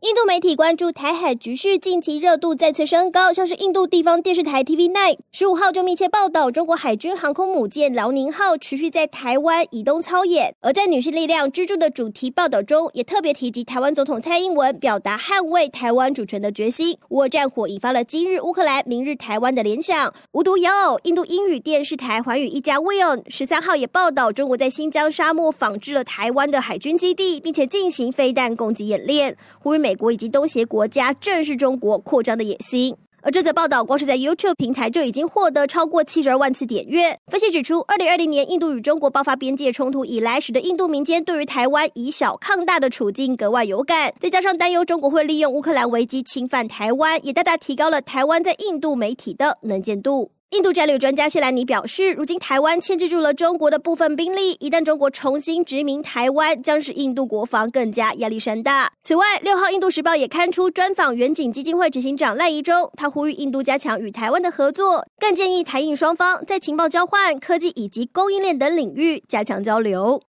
印度媒体关注台海局势，近期热度再次升高。像是印度地方电视台 TV9 十五号就密切报道，中国海军航空母舰辽宁号持续在台湾以东操演。而在女性力量支柱的主题报道中，也特别提及台湾总统蔡英文表达捍卫台湾主权的决心。乌俄战火引发了今日乌克兰、明日台湾的联想。无独有偶，印度英语电视台寰宇一家 WION 十三号也报道，中国在新疆沙漠仿制了台湾的海军基地，并且进行飞弹攻击演练，呼吁美美国以及东协国家正视中国扩张的野心，而这则报道光是在 YouTube 平台就已经获得超过七十二万次点阅。分析指出，二零二零年印度与中国爆发边界冲突以来，使得印度民间对于台湾以小抗大的处境格外有感，再加上担忧中国会利用乌克兰危机侵犯台湾，也大大提高了台湾在印度媒体的能见度。印度战略专家谢兰尼表示，如今台湾牵制住了中国的部分兵力，一旦中国重新殖民台湾，将使印度国防更加压力山大。此外，六号《印度时报》也刊出专访远景基金会执行长赖宜中，他呼吁印度加强与台湾的合作，更建议台印双方在情报交换、科技以及供应链等领域加强交流。